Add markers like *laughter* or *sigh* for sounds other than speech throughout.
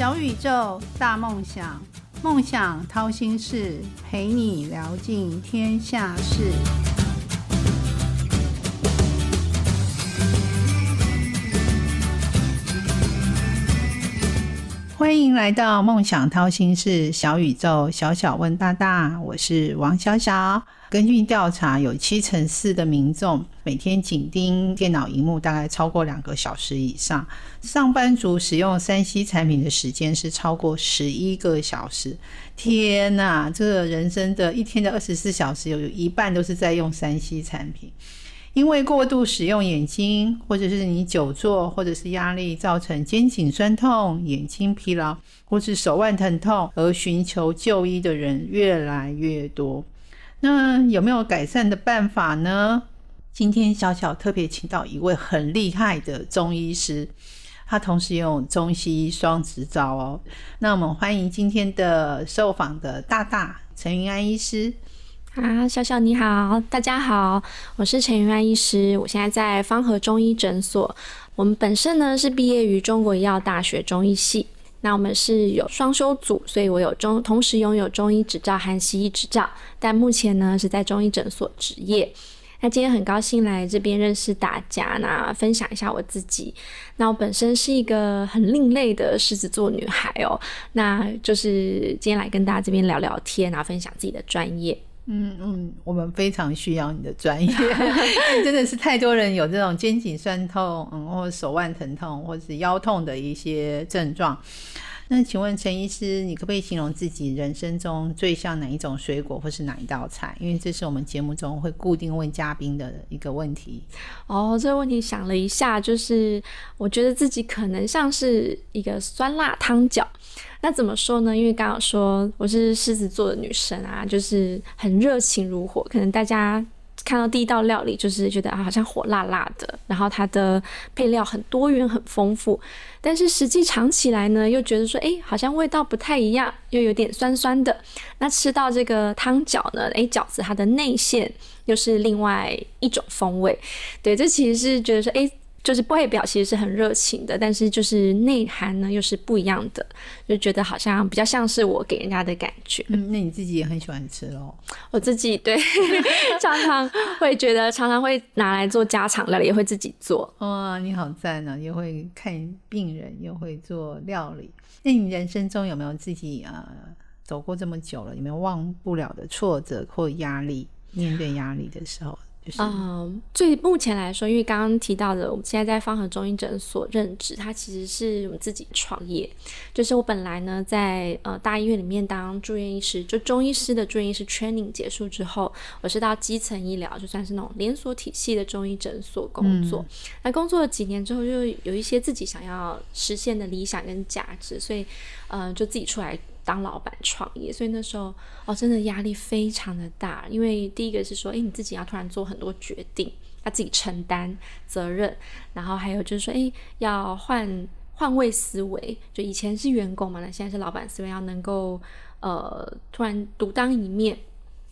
小宇宙，大梦想，梦想掏心事，陪你聊尽天下事。欢迎来到梦想掏心事小宇宙，小小问大大，我是王小小。根据调查，有七成四的民众每天紧盯电脑荧幕大概超过两个小时以上，上班族使用三 C 产品的时间是超过十一个小时。天呐，这个人生的一天的二十四小时，有一半都是在用三 C 产品。因为过度使用眼睛，或者是你久坐，或者是压力造成肩颈酸痛、眼睛疲劳，或是手腕疼痛而寻求就医的人越来越多。那有没有改善的办法呢？今天小小特别请到一位很厉害的中医师，他同时拥有中西医双执照哦。那我们欢迎今天的受访的大大陈云安医师。啊，小小你好，大家好，我是陈云安医师，我现在在方和中医诊所。我们本身呢是毕业于中国医药大学中医系。那我们是有双修组，所以我有中同时拥有中医执照和西医执照，但目前呢是在中医诊所执业。那今天很高兴来这边认识大家，那分享一下我自己。那我本身是一个很另类的狮子座女孩哦，那就是今天来跟大家这边聊聊天，然后分享自己的专业。嗯嗯，我们非常需要你的专业，*laughs* 真的是太多人有这种肩颈酸痛，嗯，或者手腕疼痛，或者是腰痛的一些症状。那请问陈医师，你可不可以形容自己人生中最像哪一种水果，或是哪一道菜？因为这是我们节目中会固定问嘉宾的一个问题。哦，这个问题想了一下，就是我觉得自己可能像是一个酸辣汤饺。那怎么说呢？因为刚刚说我是狮子座的女生啊，就是很热情如火。可能大家看到第一道料理，就是觉得啊，好像火辣辣的，然后它的配料很多元、很丰富。但是实际尝起来呢，又觉得说，哎，好像味道不太一样，又有点酸酸的。那吃到这个汤饺呢，哎，饺子它的内馅又是另外一种风味。对，这其实是觉得说，哎。就是外表其实是很热情的，但是就是内涵呢又是不一样的，就觉得好像比较像是我给人家的感觉。嗯，那你自己也很喜欢吃喽？我自己对，*laughs* 常常会觉得常常会拿来做家常料理，也会自己做。哇，你好赞啊！又会看病人，又会做料理。那你人生中有没有自己呃走过这么久了，有没有忘不了的挫折或压力？面对压力的时候？嗯，最目前来说，因为刚刚提到的，我们现在在方和中医诊所任职，它其实是我们自己创业。就是我本来呢，在呃大医院里面当住院医师，就中医师的住院医师 training 结束之后，我是到基层医疗，就算是那种连锁体系的中医诊所工作。那工作了几年之后，就有一些自己想要实现的理想跟价值，所以呃，就自己出来。当老板创业，所以那时候哦，真的压力非常的大。因为第一个是说，哎，你自己要突然做很多决定，要自己承担责任，然后还有就是说，哎，要换换位思维，就以前是员工嘛，那现在是老板思维，要能够呃突然独当一面。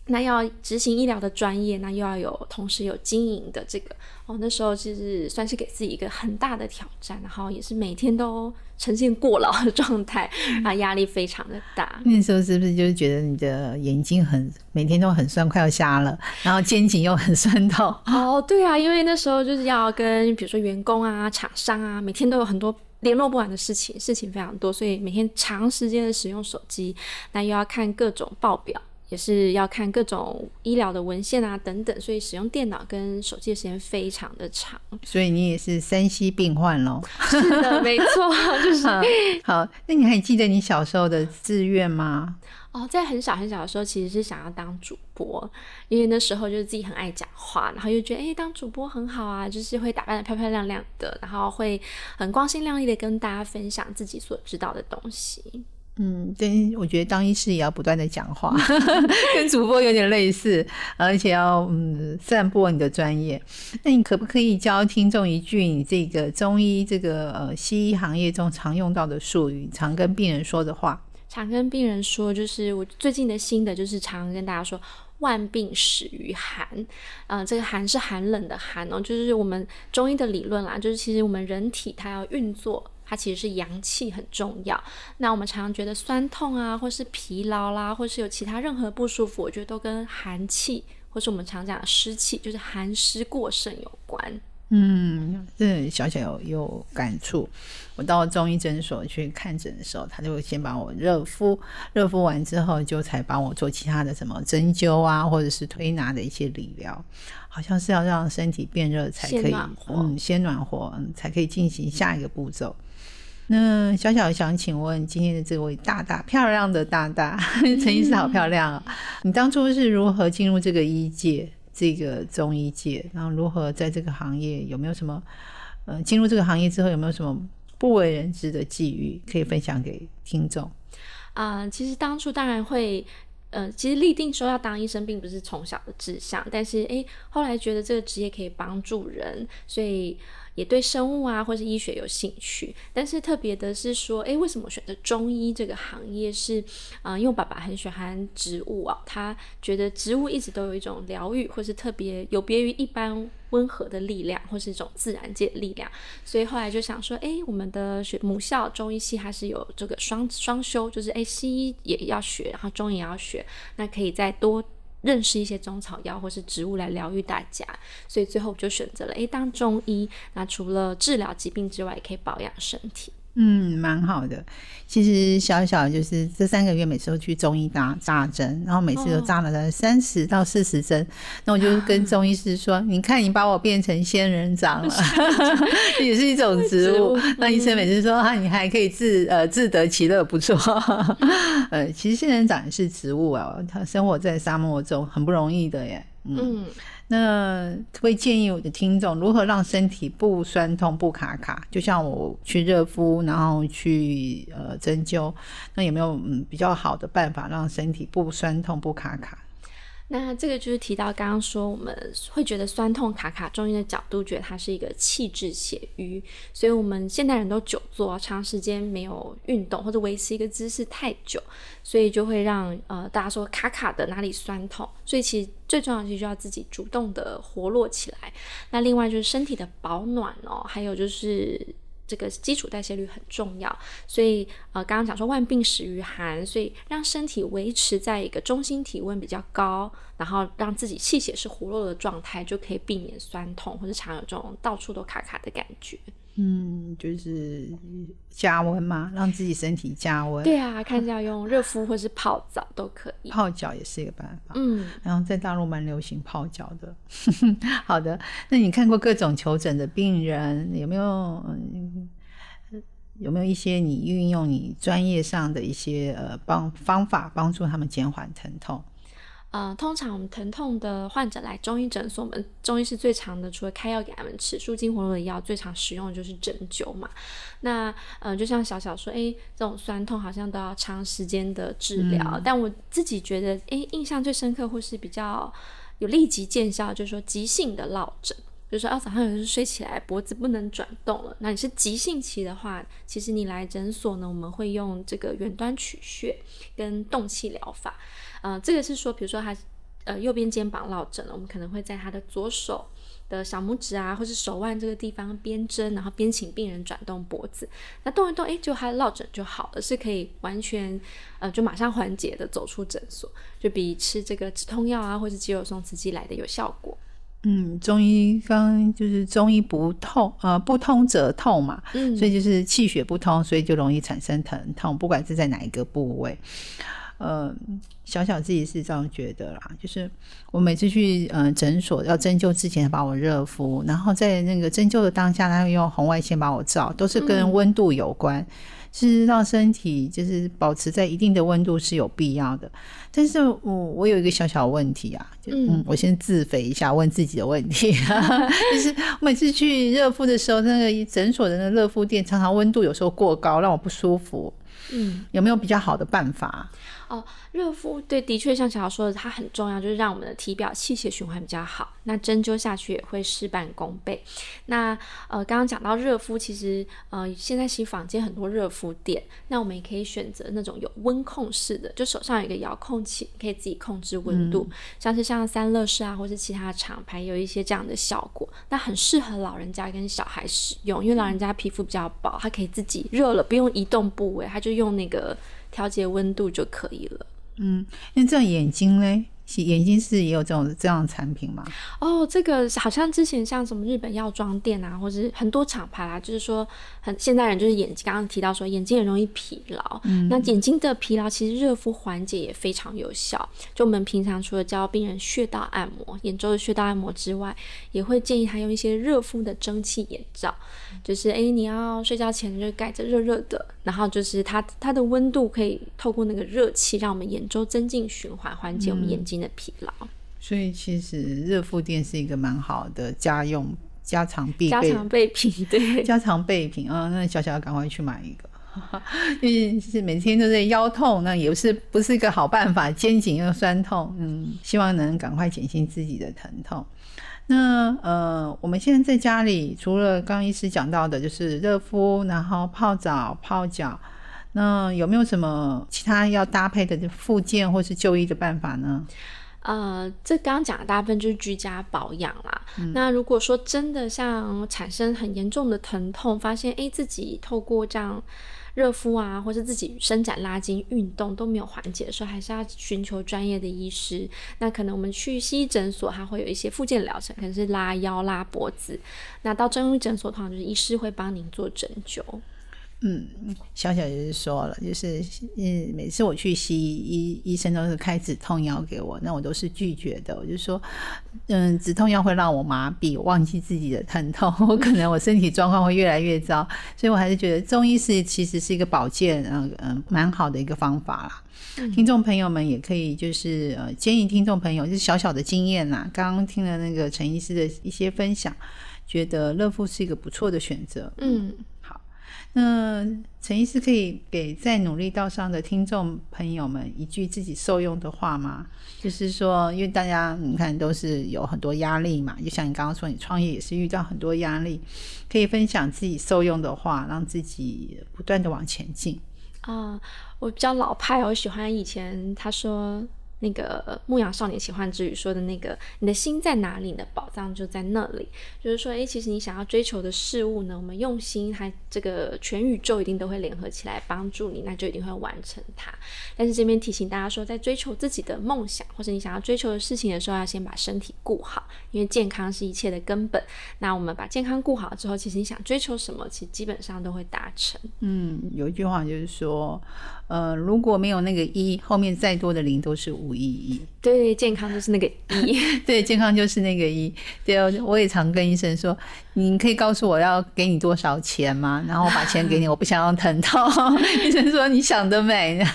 那要执行医疗的专业，那又要有同时有经营的这个哦。那时候其实算是给自己一个很大的挑战，然后也是每天都呈现过劳的状态，啊，压力非常的大。那时候是不是就是觉得你的眼睛很每天都很酸，快要瞎了，然后肩颈又很酸痛？*laughs* 哦，对啊，因为那时候就是要跟比如说员工啊、厂商啊，每天都有很多联络不完的事情，事情非常多，所以每天长时间的使用手机，那又要看各种报表。也是要看各种医疗的文献啊等等，所以使用电脑跟手机的时间非常的长。所以你也是三 C 病患喽？*laughs* 是的，没错，就是 *laughs* 好。那你还记得你小时候的志愿吗？哦，在很小很小的时候，其实是想要当主播，因为那时候就是自己很爱讲话，然后又觉得哎，当主播很好啊，就是会打扮的漂漂亮亮的，然后会很光鲜亮丽的跟大家分享自己所知道的东西。嗯，对，我觉得当医师也要不断的讲话，*laughs* 跟主播有点类似，而且要嗯散播你的专业。那你可不可以教听众一句你这个中医这个呃西医行业中常用到的术语，常跟病人说的话？常跟病人说，就是我最近的新的，就是常跟大家说，万病始于寒。嗯，这个寒是寒冷的寒哦，就是我们中医的理论啦，就是其实我们人体它要运作。它其实是阳气很重要。那我们常常觉得酸痛啊，或是疲劳啦，或是有其他任何不舒服，我觉得都跟寒气，或是我们常讲的湿气，就是寒湿过盛有关。嗯，这小小有有感触。我到中医诊所去看诊的时候，他就会先把我热敷，热敷完之后，就才帮我做其他的什么针灸啊，或者是推拿的一些理疗，好像是要让身体变热才可以，嗯，先暖和，嗯，才可以进行下一个步骤。那小小想请问今天的这位大大漂亮的大大 *laughs* 陈医师好漂亮啊！你当初是如何进入这个医界？这个中医界，然后如何在这个行业有没有什么，呃，进入这个行业之后有没有什么不为人知的际遇可以分享给听众？啊，其实当初当然会，呃，其实立定说要当医生并不是从小的志向，但是诶，后来觉得这个职业可以帮助人，所以。也对生物啊，或是医学有兴趣，但是特别的是说，诶，为什么选择中医这个行业？是，啊，因为爸爸很喜欢植物啊，他觉得植物一直都有一种疗愈，或是特别有别于一般温和的力量，或是一种自然界的力量，所以后来就想说，诶，我们的学母校中医系还是有这个双双修，就是诶，西医也要学，然后中医也要学，那可以再多。认识一些中草药或是植物来疗愈大家，所以最后我就选择了诶，当中医。那除了治疗疾病之外，也可以保养身体。嗯，蛮好的。其实小小就是这三个月，每次都去中医打扎针，然后每次都扎了三十到四十针。那我就跟中医师说：“你看，你把我变成仙人掌了，*laughs* 也是一种植物。”那医生每次说：“啊，你还可以自呃自得其乐，不错。*laughs* ”呃，其实仙人掌也是植物啊，它生活在沙漠中，很不容易的耶。嗯。那会建议我的听众如何让身体不酸痛不卡卡？就像我去热敷，然后去呃针灸，那有没有嗯比较好的办法让身体不酸痛不卡卡？那这个就是提到刚刚说，我们会觉得酸痛卡卡，中医的角度觉得它是一个气滞血瘀，所以我们现代人都久坐，长时间没有运动或者维持一个姿势太久，所以就会让呃大家说卡卡的哪里酸痛，所以其实最重要的就要自己主动的活络起来。那另外就是身体的保暖哦，还有就是。这个基础代谢率很重要，所以呃，刚刚讲说万病始于寒，所以让身体维持在一个中心体温比较高，然后让自己气血是活络的状态，就可以避免酸痛或者常有这种到处都卡卡的感觉。嗯，就是加温嘛，让自己身体加温。对啊，看一下用热敷或是泡澡都可以。泡脚也是一个办法。嗯，然后在大陆蛮流行泡脚的。*laughs* 好的，那你看过各种求诊的病人，有没有有没有一些你运用你专业上的一些呃帮方法，帮助他们减缓疼痛？呃，通常我们疼痛的患者来中医诊所，我们中医是最常的，除了开药给他们吃舒筋活络的药，最常使用的就是针灸嘛。那呃，就像小小说，诶，这种酸痛好像都要长时间的治疗，但我自己觉得，诶，印象最深刻或是比较有立即见效，就是说急性的落枕，比如说啊早上有时睡起来脖子不能转动了，那你是急性期的话，其实你来诊所呢，我们会用这个远端取穴跟动气疗法。呃，这个是说，比如说他呃右边肩膀落枕了，我们可能会在他的左手的小拇指啊，或是手腕这个地方边针，然后边请病人转动脖子，那动一动，哎，就他落枕就好了，是可以完全呃就马上缓解的，走出诊所，就比吃这个止痛药啊，或是肌肉松弛剂来的有效果。嗯，中医刚就是中医不痛，呃，不通则痛嘛，嗯，所以就是气血不通，所以就容易产生疼痛，不管是在哪一个部位。呃，小小自己是这样觉得啦，就是我每次去呃诊所要针灸之前，把我热敷，然后在那个针灸的当下，他会用红外线把我照，都是跟温度有关，是让身体就是保持在一定的温度是有必要的。但是我我有一个小小问题啊，就嗯，我先自肥一下，问自己的问题，*laughs* 就是每次去热敷的时候，那个诊所的那热敷店常常温度有时候过高，让我不舒服。嗯，有没有比较好的办法？哦，热敷对，的确像小小说的，它很重要，就是让我们的体表气血循环比较好。那针灸下去也会事半功倍。那呃，刚刚讲到热敷，其实呃，现在其实坊间很多热敷垫，那我们也可以选择那种有温控式的，就手上有一个遥控器，可以自己控制温度，像是像三乐士啊，或是其他厂牌有一些这样的效果。那很适合老人家跟小孩使用，因为老人家皮肤比较薄，他可以自己热了不用移动部位，他就用那个。调节温度就可以了。嗯，那这样眼睛嘞？眼睛是也有这种这样的产品吗？哦，这个好像之前像什么日本药妆店啊，或者是很多厂牌啊，就是说很现代人就是眼睛，刚刚提到说眼睛很容易疲劳，嗯那眼睛的疲劳其实热敷缓解也非常有效。就我们平常除了教病人穴道按摩、眼周的穴道按摩之外，也会建议他用一些热敷的蒸汽眼罩，就是哎你要睡觉前就盖着热热的，然后就是它它的温度可以透过那个热气，让我们眼周增进循环，缓解我们眼睛。的疲劳，所以其实热敷垫是一个蛮好的家用家常必备家常备品，对 *laughs* 家常备品啊。那小小赶快去买一个，*laughs* 因为是每天都在腰痛，那也是不是一个好办法。肩颈又酸痛，嗯，希望能赶快减轻自己的疼痛。那呃，我们现在在家里，除了刚医师讲到的，就是热敷，然后泡澡、泡脚。那有没有什么其他要搭配的附件或是就医的办法呢？呃，这刚刚讲的大部分就是居家保养啦。那如果说真的像产生很严重的疼痛，发现诶自己透过这样热敷啊，或是自己伸展拉筋运动都没有缓解的时候，还是要寻求专业的医师。那可能我们去西医诊所，它会有一些附件疗程，可能是拉腰、拉脖子。那到中医诊所，通常就是医师会帮您做针灸。嗯，小小就是说了，就是嗯，每次我去西医，医生都是开止痛药给我，那我都是拒绝的。我就说，嗯，止痛药会让我麻痹，忘记自己的疼痛，我 *laughs* 可能我身体状况会越来越糟，所以我还是觉得中医是其实是一个保健，嗯嗯，蛮好的一个方法啦。听众朋友们也可以就是呃，建议听众朋友就是小小的经验啦，刚刚听了那个陈医师的一些分享，觉得乐富是一个不错的选择。嗯。那陈医师可以给在努力道上的听众朋友们一句自己受用的话吗？就是说，因为大家你看都是有很多压力嘛，就像你刚刚说，你创业也是遇到很多压力，可以分享自己受用的话，让自己不断的往前进。啊，我比较老派，我喜欢以前他说。那个《牧羊少年奇幻之旅》说的那个，你的心在哪里，你的宝藏就在那里。就是说，诶，其实你想要追求的事物呢，我们用心，它这个全宇宙一定都会联合起来帮助你，那就一定会完成它。但是这边提醒大家说，在追求自己的梦想或者你想要追求的事情的时候，要先把身体顾好，因为健康是一切的根本。那我们把健康顾好之后，其实你想追求什么，其实基本上都会达成。嗯，有一句话就是说。呃，如果没有那个一，后面再多的零都是无意义。对，健康就是那个一。*laughs* 对，健康就是那个一。对，我也常跟医生说，你可以告诉我要给你多少钱吗？然后我把钱给你，*laughs* 我不想要疼痛。*laughs* 医生说你想得美。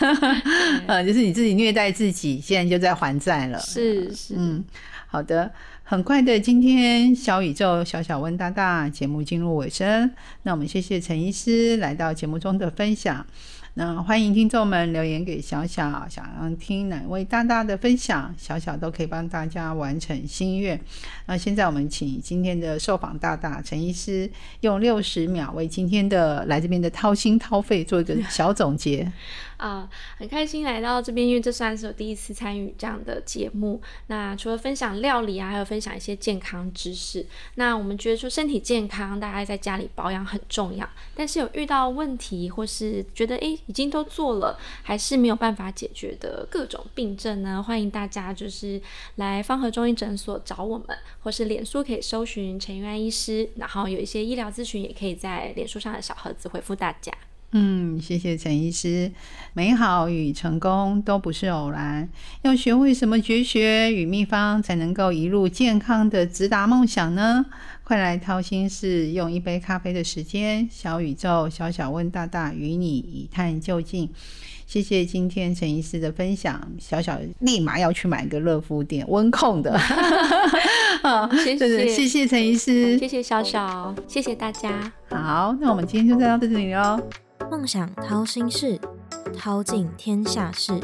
呃，就是你自己虐待自己，现在就在还债了。是是，嗯，好的，很快的，今天小宇宙小小问大大节目进入尾声，那我们谢谢陈医师来到节目中的分享。那欢迎听众们留言给小小，想要听哪位大大的分享，小小都可以帮大家完成心愿。那现在我们请今天的受访大大陈医师用六十秒为今天的来这边的掏心掏肺做一个小总结。*laughs* 啊，很开心来到这边，因为这算是我第一次参与这样的节目。那除了分享料理啊，还有分享一些健康知识。那我们觉得说身体健康，大家在家里保养很重要。但是有遇到问题，或是觉得诶已经都做了，还是没有办法解决的各种病症呢？欢迎大家就是来方和中医诊所找我们，或是脸书可以搜寻陈玉安医师，然后有一些医疗咨询也可以在脸书上的小盒子回复大家。嗯，谢谢陈医师。美好与成功都不是偶然，要学会什么绝学与秘方，才能够一路健康的直达梦想呢？快来掏心事，用一杯咖啡的时间，小宇宙小小问大大，与你一探究竟。谢谢今天陈医师的分享，小小立马要去买个热敷垫，温控的。*laughs* 好，谢谢谢谢陈医师，谢谢小小，谢谢大家。好，那我们今天就到这里喽。梦想掏心事。掏尽天下事。